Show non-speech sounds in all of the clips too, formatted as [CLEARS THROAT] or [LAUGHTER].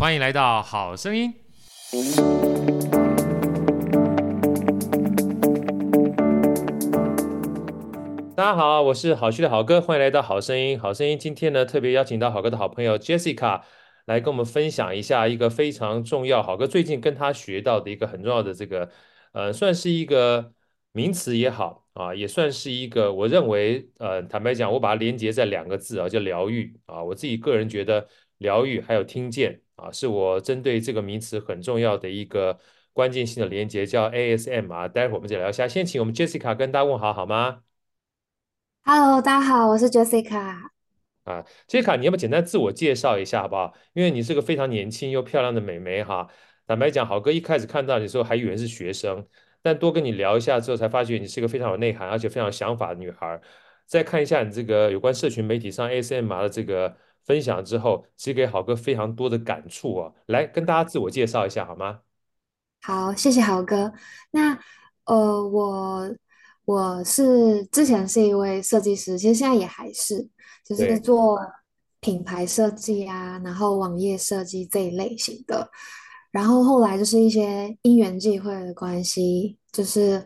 欢迎来到好声音。大家好，我是好趣的好哥，欢迎来到好声音。好声音今天呢，特别邀请到好哥的好朋友 Jessica 来跟我们分享一下一个非常重要，好哥最近跟他学到的一个很重要的这个，呃，算是一个名词也好啊，也算是一个，我认为，呃，坦白讲，我把它连接在两个字啊，叫疗愈啊。我自己个人觉得，疗愈还有听见啊，是我针对这个名词很重要的一个关键性的连接，叫 ASM 啊。待会儿我们再聊一下，先请我们 Jessica 跟大家问好好吗？Hello，大家好，我是 Jessica。啊，Jessica，你要不简单自我介绍一下好不好？因为你是个非常年轻又漂亮的美眉哈。坦白讲，好哥一开始看到你的时候还以为是学生。但多跟你聊一下之后，才发觉你是一个非常有内涵，而且非常有想法的女孩。再看一下你这个有关社群媒体上 ASMR 的这个分享之后，其实给好哥非常多的感触啊。来跟大家自我介绍一下好吗？好，谢谢豪哥。那呃，我我是之前是一位设计师，其实现在也还是，就是做品牌设计啊，然后网页设计这一类型的。然后后来就是一些因缘际会的关系，就是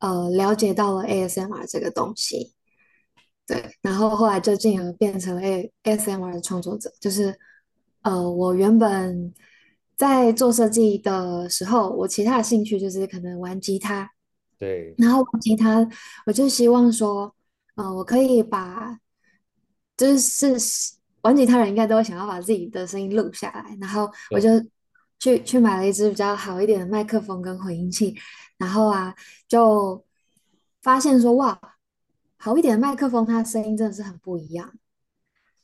呃了解到了 ASMR 这个东西，对，然后后来就进而变成了 ASMR 的创作者。就是呃我原本在做设计的时候，我其他的兴趣就是可能玩吉他，对，然后玩吉他，我就希望说，呃我可以把就是玩吉他人应该都会想要把自己的声音录下来，然后我就。去去买了一支比较好一点的麦克风跟混音器，然后啊，就发现说哇，好一点的麦克风，它声音真的是很不一样。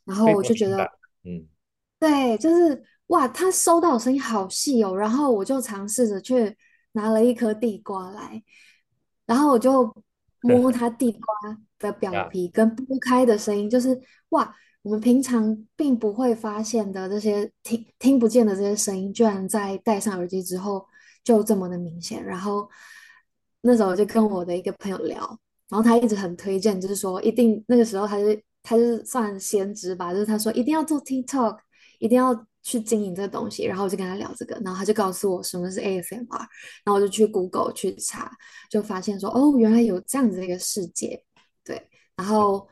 然后我就觉得，嗯，对，就是哇，它收到的声音好细哦。然后我就尝试着去拿了一颗地瓜来，然后我就摸它地瓜的表皮跟剥开的声音，就是哇。我们平常并不会发现的这些听听不见的这些声音，居然在戴上耳机之后就这么的明显。然后那时候我就跟我的一个朋友聊，然后他一直很推荐，就是说一定那个时候他是他是算先知吧，就是他说一定要做 TikTok，一定要去经营这个东西。然后我就跟他聊这个，然后他就告诉我什么是 ASMR，然后我就去 Google 去查，就发现说哦，原来有这样子的一个世界。对，然后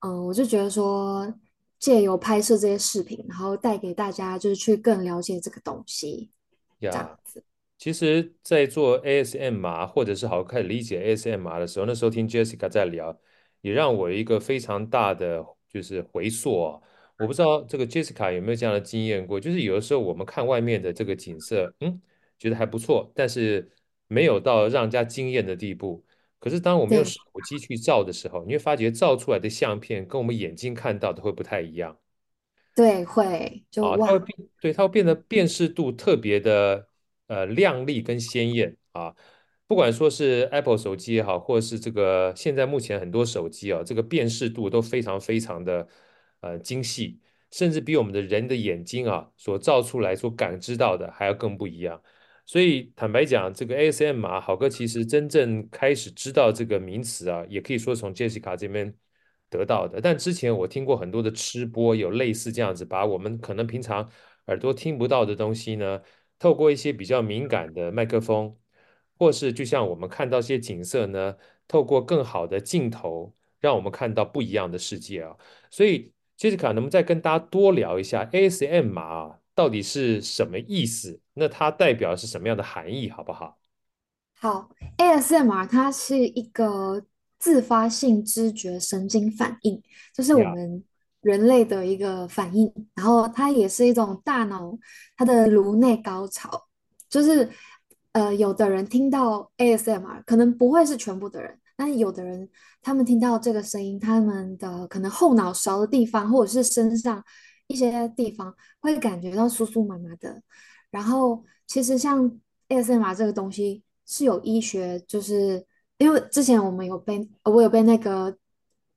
嗯，我就觉得说。借由拍摄这些视频，然后带给大家，就是去更了解这个东西。呀，这样子。其实，在做 ASMR 或者是好开始理解 ASMR 的时候，那时候听 Jessica 在聊，也让我一个非常大的就是回溯啊。我不知道这个 Jessica 有没有这样的经验过，就是有的时候我们看外面的这个景色，嗯，觉得还不错，但是没有到让人家惊艳的地步。可是，当我们用手机去照的时候，你会发觉照出来的相片跟我们眼睛看到的会不太一样。对，会就啊，它会变，对，它会变得辨识度特别的呃亮丽跟鲜艳啊。不管说是 Apple 手机也好，或者是这个现在目前很多手机啊，这个辨识度都非常非常的呃精细，甚至比我们的人的眼睛啊所照出来所感知到的还要更不一样。所以坦白讲，这个 ASMR 好哥其实真正开始知道这个名词啊，也可以说从 Jessica 这边得到的。但之前我听过很多的吃播，有类似这样子，把我们可能平常耳朵听不到的东西呢，透过一些比较敏感的麦克风，或是就像我们看到一些景色呢，透过更好的镜头，让我们看到不一样的世界啊。所以 Jessica 能不能再跟大家多聊一下 ASMR 啊？到底是什么意思？那它代表是什么样的含义，好不好？好，ASMR 它是一个自发性知觉神经反应，就是我们人类的一个反应。然后它也是一种大脑它的颅内高潮，就是呃，有的人听到 ASMR 可能不会是全部的人，但有的人他们听到这个声音，他们的可能后脑勺的地方或者是身上。一些地方会感觉到酥酥麻麻的，然后其实像 ASMR 这个东西是有医学，就是因为之前我们有被我有被那个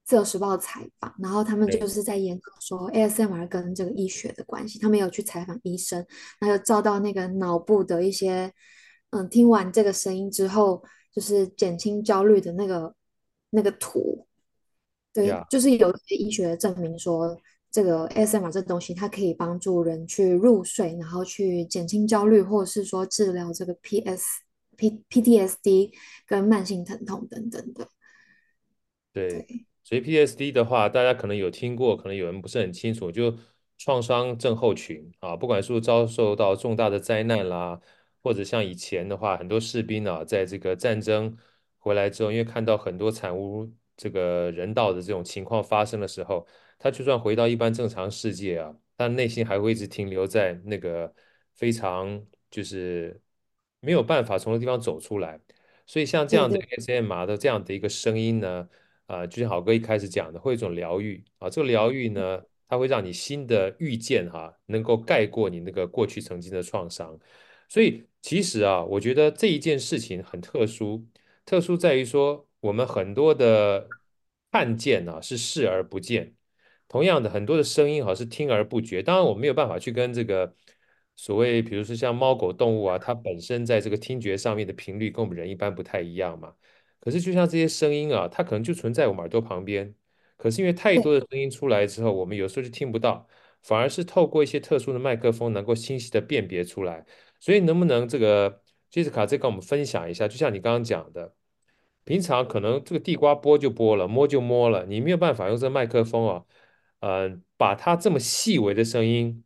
自由时报采访，然后他们就是在研究说 ASMR 跟这个医学的关系，他们有去采访医生，然后照到那个脑部的一些，嗯，听完这个声音之后，就是减轻焦虑的那个那个图，对，Yeah. 就是有一些医学证明说。这个 ASMR 这东西，它可以帮助人去入睡，然后去减轻焦虑，或者是说治疗这个 PS、P、PTSD 跟慢性疼痛等等的。对，所以 PTSD 的话，大家可能有听过，可能有人不是很清楚，就创伤症候群啊，不管是遭受到重大的灾难啦，或者像以前的话，很多士兵啊，在这个战争回来之后，因为看到很多惨无这个人道的这种情况发生的时候，他就算回到一般正常世界啊，但内心还会一直停留在那个非常就是没有办法从那地方走出来。所以像这样的 ASMR 的这样的一个声音呢。啊、呃，就像好哥一开始讲的，会有一种疗愈啊，这个疗愈呢，它会让你新的遇见哈、能够盖过你那个过去曾经的创伤。所以其实啊，我觉得这一件事情很特殊，特殊在于说，我们很多的看见啊是视而不见，同样的很多的声音哈是听而不觉。当然，我没有办法去跟这个所谓，比如说像猫狗动物啊，它本身在这个听觉上面的频率跟我们人一般不太一样嘛。可是，就像这些声音啊，它可能就存在我们耳朵旁边。可是因为太多的声音出来之后，我们有时候就听不到，反而是透过一些特殊的麦克风，能够清晰的辨别出来。所以，能不能这个 Jessica 再跟我们分享一下？就像你刚刚讲的，平常可能这个地瓜剥就剥了，摸就摸了，你没有办法用这个麦克风啊，呃，把它这么细微的声音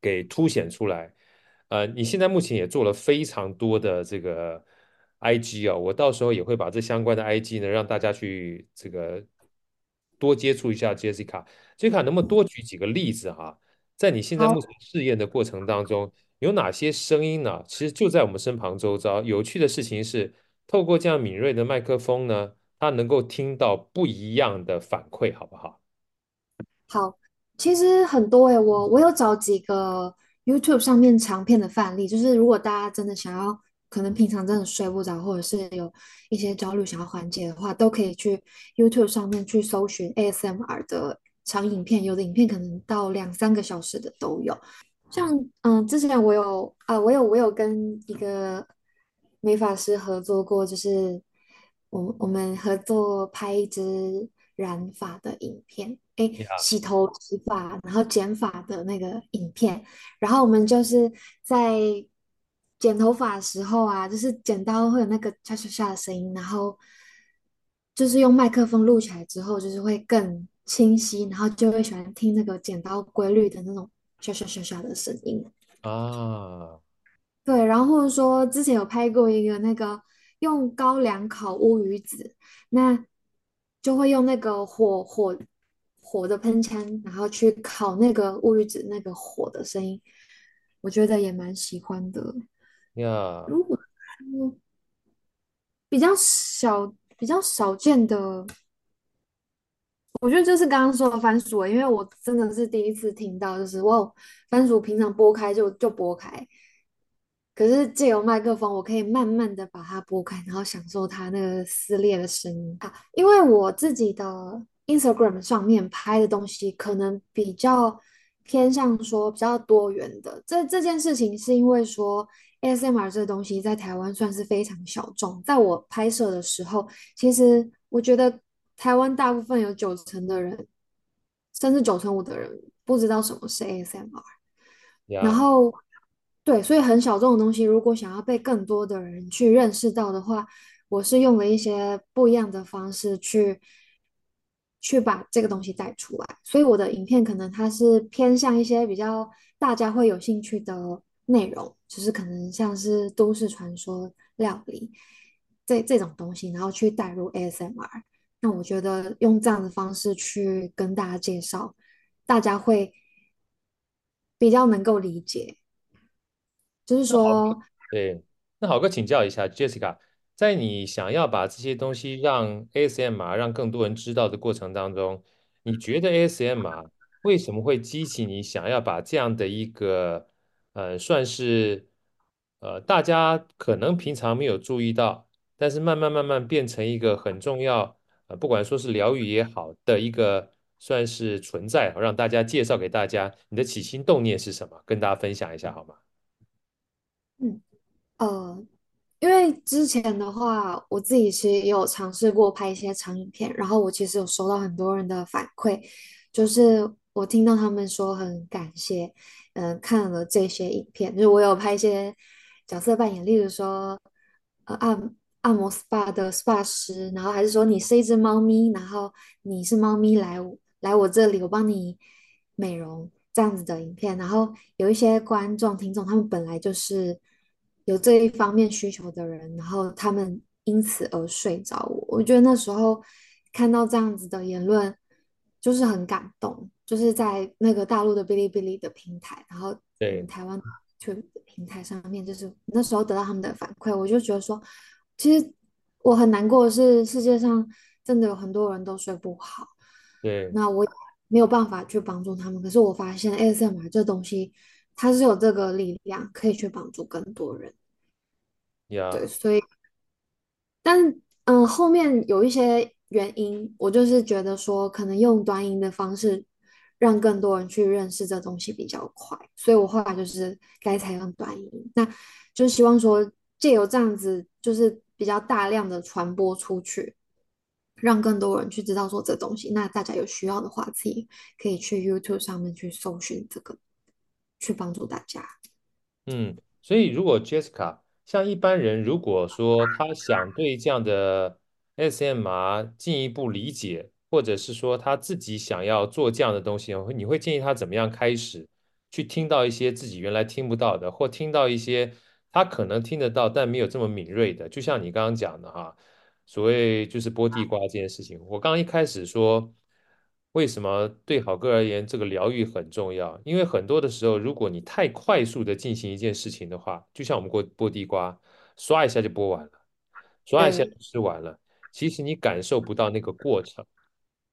给凸显出来。呃，你现在目前也做了非常多的这个。IG 啊，我到时候也会把这相关的 IG 呢，让大家去这个多接触一下 Jessica。Jessica 能不能多举几个例子哈？在你现在目前试验的过程当中，有哪些声音呢？其实就在我们身旁周遭。有趣的事情是，透过这样敏锐的麦克风呢，它能够听到不一样的反馈，好不好？好，其实很多诶，我我有找几个 YouTube 上面长片的范例，就是如果大家真的想要。可能平常真的睡不着，或者是有一些焦虑想要缓解的话，都可以去 YouTube 上面去搜寻 ASMR 的长影片，有的影片可能到两三个小时的都有。像嗯，之前我有啊，我有我有跟一个美发师合作过，就是我我们合作拍一支染发的影片，哎，洗头洗发然后剪发的那个影片，然后我们就是在。剪头发的时候啊，就是剪刀会有那个唰唰唰的声音，然后就是用麦克风录起来之后，就是会更清晰，然后就会喜欢听那个剪刀规律的那种唰唰唰唰的声音啊。对，然后或者说之前有拍过一个那个用高粱烤乌鱼子，那就会用那个火火火的喷枪，然后去烤那个乌鱼子那个火的声音，我觉得也蛮喜欢的。呀，如果说比较少、比较少见的，我觉得就是刚刚说的番薯，因为我真的是第一次听到，就是哇，番薯平常剥开就就剥开，可是借由麦克风，我可以慢慢的把它剥开，然后享受它那个撕裂的声音啊。因为我自己的 Instagram 上面拍的东西，可能比较偏向说比较多元的。这这件事情是因为说。ASMR 这个东西在台湾算是非常小众。在我拍摄的时候，其实我觉得台湾大部分有九成的人，甚至九成五的人不知道什么是 ASMR。然后，对，所以很小众的东西，如果想要被更多的人去认识到的话，我是用了一些不一样的方式去去把这个东西带出来。所以我的影片可能它是偏向一些比较大家会有兴趣的。内容就是可能像是都市传说、料理这这种东西，然后去带入 ASMR。那我觉得用这样的方式去跟大家介绍，大家会比较能够理解。就是说，对，那好哥请教一下 Jessica，在你想要把这些东西让 ASMR 让更多人知道的过程当中，你觉得 ASMR 为什么会激起你想要把这样的一个呃，算是呃，大家可能平常没有注意到，但是慢慢慢慢变成一个很重要，呃，不管说是疗愈也好的一个算是存在，我让大家介绍给大家，你的起心动念是什么？跟大家分享一下好吗？嗯，呃，因为之前的话，我自己其实也有尝试过拍一些长影片，然后我其实有收到很多人的反馈，就是我听到他们说很感谢，嗯、呃，看了这些影片，就是我有拍一些角色扮演，例如说，呃，按按摩 SPA 的 SPA 师，然后还是说你是一只猫咪，然后你是猫咪来来我这里，我帮你美容这样子的影片，然后有一些观众听众，他们本来就是有这一方面需求的人，然后他们因此而睡着我，我觉得那时候看到这样子的言论。就是很感动，就是在那个大陆的哔哩哔哩的平台，然后对。台湾去平台上面，就是那时候得到他们的反馈，我就觉得说，其实我很难过的是，世界上真的有很多人都睡不好，对，那我没有办法去帮助他们，可是我发现 ASMR 这东西，它是有这个力量可以去帮助更多人，呀，对，所以，但嗯、呃，后面有一些。原因，我就是觉得说，可能用短音的方式让更多人去认识这东西比较快，所以我后来就是该采用短音，那就希望说借由这样子，就是比较大量的传播出去，让更多人去知道说这东西。那大家有需要的话，自己可以去 YouTube 上面去搜寻这个，去帮助大家。嗯，所以如果 Jessica 像一般人，如果说他想对这样的 ASMR 进一步理解，或者是说他自己想要做这样的东西，你会建议他怎么样开始去听到一些自己原来听不到的，或听到一些他可能听得到但没有这么敏锐的？就像你刚刚讲的哈，所谓就是剥地瓜这件事情。我刚刚一开始说，为什么对好哥而言这个疗愈很重要？因为很多的时候，如果你太快速的进行一件事情的话，就像我们剥剥地瓜，刷一下就剥完了，刷一下就吃完了。其实你感受不到那个过程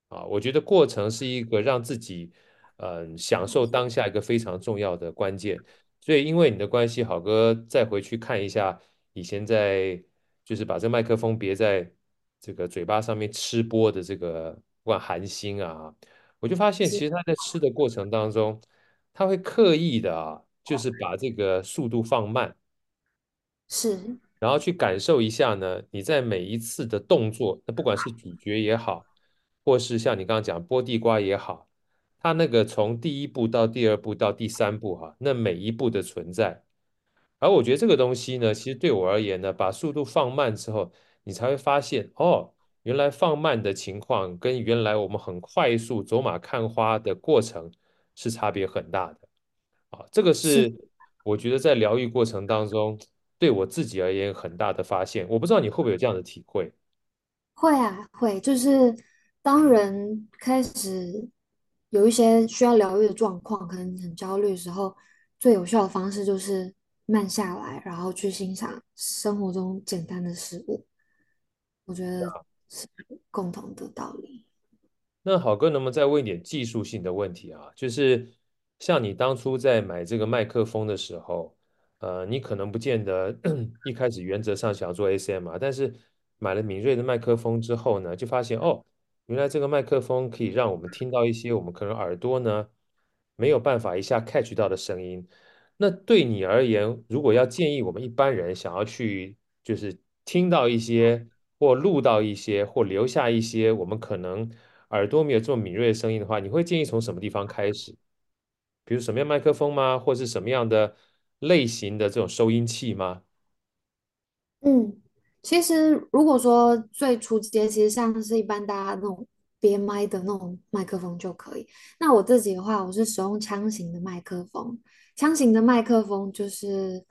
啊，我觉得过程是一个让自己嗯、呃、享受当下一个非常重要的关键。所以因为你的关系，好哥再回去看一下以前在就是把这个麦克风别在这个嘴巴上面吃播的这个不管韩星啊，我就发现其实他在吃的过程当中，他会刻意的啊，就是把这个速度放慢，是。然后去感受一下呢，你在每一次的动作，那不管是咀嚼也好，或是像你刚刚讲剥地瓜也好，它那个从第一步到第二步到第三步哈，那每一步的存在，而我觉得这个东西呢，其实对我而言呢，把速度放慢之后，你才会发现哦，原来放慢的情况跟原来我们很快速走马看花的过程是差别很大的，啊，这个是我觉得在疗愈过程当中。对我自己而言，很大的发现，我不知道你会不会有这样的体会？会啊，会，就是当人开始有一些需要疗愈的状况，可能很焦虑的时候，最有效的方式就是慢下来，然后去欣赏生活中简单的事物。我觉得是共同的道理。那好哥，能不能再问一点技术性的问题啊？就是像你当初在买这个麦克风的时候。呃，你可能不见得 [CLEARS THROAT] 一开始原则上想要做 ASMR，但是买了敏锐的麦克风之后呢，就发现哦，原来这个麦克风可以让我们听到一些我们可能耳朵呢没有办法一下 catch 到的声音。那对你而言，如果要建议我们一般人想要去就是听到一些或录到一些或留下一些我们可能耳朵没有这么敏锐的声音的话，你会建议从什么地方开始？比如什么样麦克风吗？或是什么样的？类型的这种收音器吗？嗯，其实如果说最初阶，其实像是一般大家那种别麦的那种麦克风就可以。那我自己的话，我是使用枪型的麦克风。枪型的麦克风就是，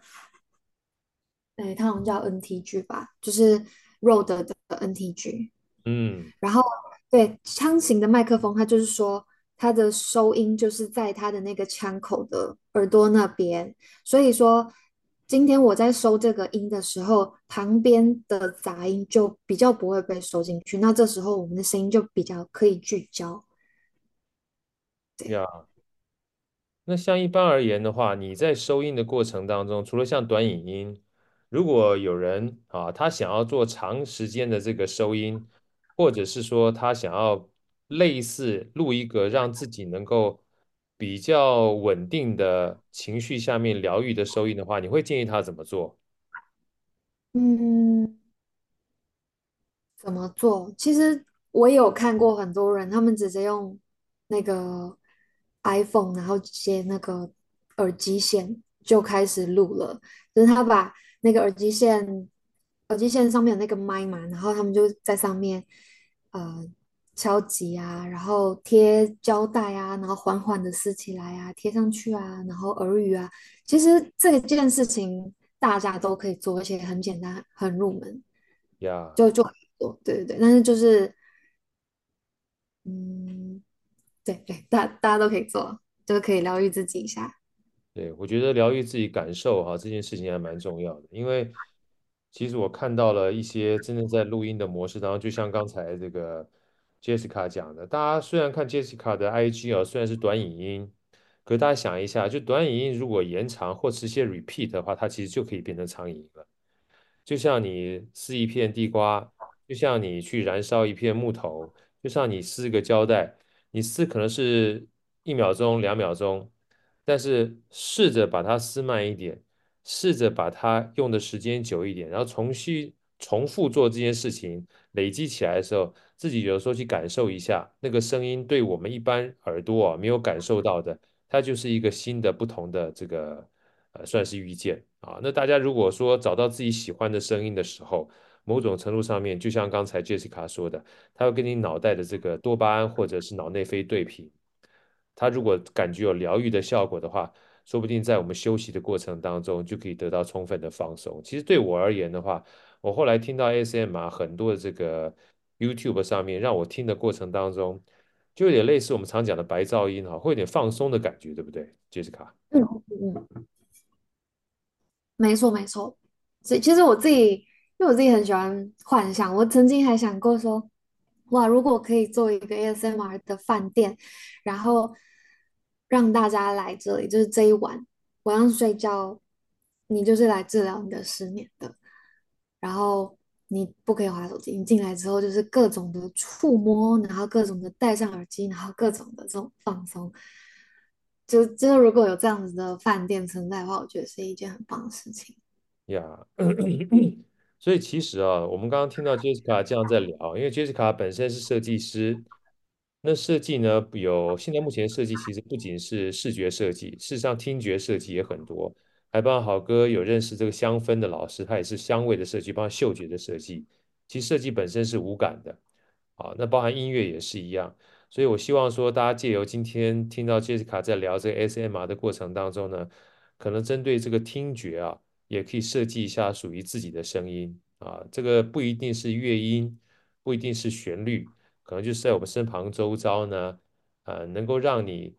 哎，它好像叫 NTG 吧，就是 Rode 的 NTG。嗯，然后对枪型的麦克风，它就是说。它的收音就是在它的那个枪口的耳朵那边，所以说今天我在收这个音的时候，旁边的杂音就比较不会被收进去，那这时候我们的声音就比较可以聚焦。对呀，那像一般而言的话，你在收音的过程当中，除了像短影音，如果有人啊，他想要做长时间的这个收音，或者是说他想要。类似录一个让自己能够比较稳定的情绪下面疗愈的收音的话，你会建议他怎么做？嗯，怎么做？其实我有看过很多人，他们直接用那个 iPhone，然后接那个耳机线就开始录了，就是他把那个耳机线耳机线上面有那个麦嘛，然后他们就在上面呃敲击啊，然后贴胶带啊，然后缓缓的撕起来啊，贴上去啊，然后耳语啊，其实这件事情大家都可以做，而且很简单，很入门，呀就就做，对对对，但是就是嗯。对对，大大家都可以做，就是可以疗愈自己一下。对，我觉得疗愈自己感受哈，这件事情还蛮重要的。因为其实我看到了一些真正在录音的模式当中，就像刚才这个 Jessica 讲的，大家虽然看 Jessica 的 IG 啊，虽然是短影音，可是大家想一下，就短影音如果延长或是一些 repeat 的话，它其实就可以变成长影音了。就像你撕一片地瓜，就像你去燃烧一片木头，就像你撕个胶带。你撕可能是一秒钟、两秒钟，但是试着把它撕慢一点，试着把它用的时间久一点，然后重新重复做这件事情，累积起来的时候，自己有时候去感受一下那个声音，对我们一般耳朵啊没有感受到的，它就是一个新的、不同的这个呃，算是遇见啊。那大家如果说找到自己喜欢的声音的时候，某种程度上面，就像刚才 Jessica 说的，他会跟你脑袋的这个多巴胺或者是脑内啡对频。他如果感觉有疗愈的效果的话，说不定在我们休息的过程当中就可以得到充分的放松。其实对我而言的话，我后来听到 ASMR 很多的这个 YouTube 上面，让我听的过程当中，就有点类似我们常讲的白噪音哈，会有点放松的感觉，对不对，Jessica？嗯嗯，没错没错。所以其实我自己。因为我自己很喜欢幻想，我曾经还想过说，哇，如果可以做一个 ASMR 的饭店，然后让大家来这里，就是这一晚晚上睡觉，你就是来治疗你的失眠的，然后你不可以滑手机，你进来之后就是各种的触摸，然后各种的戴上耳机，然后各种的这种放松，就就是如果有这样子的饭店存在的话，我觉得是一件很棒的事情。呀。[COUGHS] 所以其实啊，我们刚刚听到 Jessica 这样在聊，因为 Jessica 本身是设计师，那设计呢，有现在目前设计其实不仅是视觉设计，事实上听觉设计也很多，还帮好哥有认识这个香氛的老师，他也是香味的设计，帮嗅觉的设计。其实设计本身是无感的，啊，那包含音乐也是一样。所以我希望说，大家借由今天听到 Jessica 在聊这个 S.M.R 的过程当中呢，可能针对这个听觉啊。也可以设计一下属于自己的声音啊，这个不一定是乐音，不一定是旋律，可能就是在我们身旁周遭呢，呃，能够让你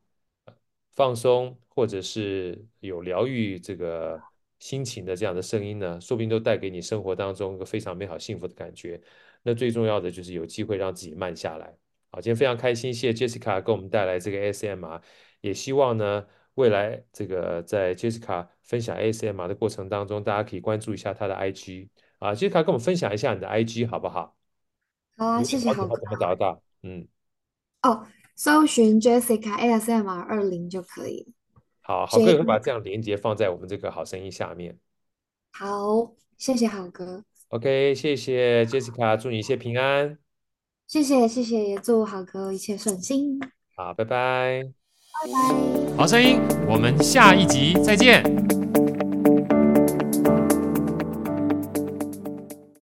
放松或者是有疗愈这个心情的这样的声音呢，说不定都带给你生活当中一个非常美好幸福的感觉。那最重要的就是有机会让自己慢下来。好，今天非常开心，谢谢 Jessica 给我们带来这个 ASMR，也希望呢。未来这个在 Jessica 分享 ASMR 的过程当中，大家可以关注一下她的 IG 啊，Jessica 跟我们分享一下你的 IG 好不好？好啊，谢谢好哥。怎么找到？嗯，哦，搜寻 Jessica ASMR 二零就可以。好，好哥也会把这样连接放在我们这个好声音下面。好，谢谢好哥。OK，谢谢 Jessica，祝你一切平安。谢谢谢谢，也祝好哥一切顺心。好，拜拜。拜拜，好声音，我们下一集再见。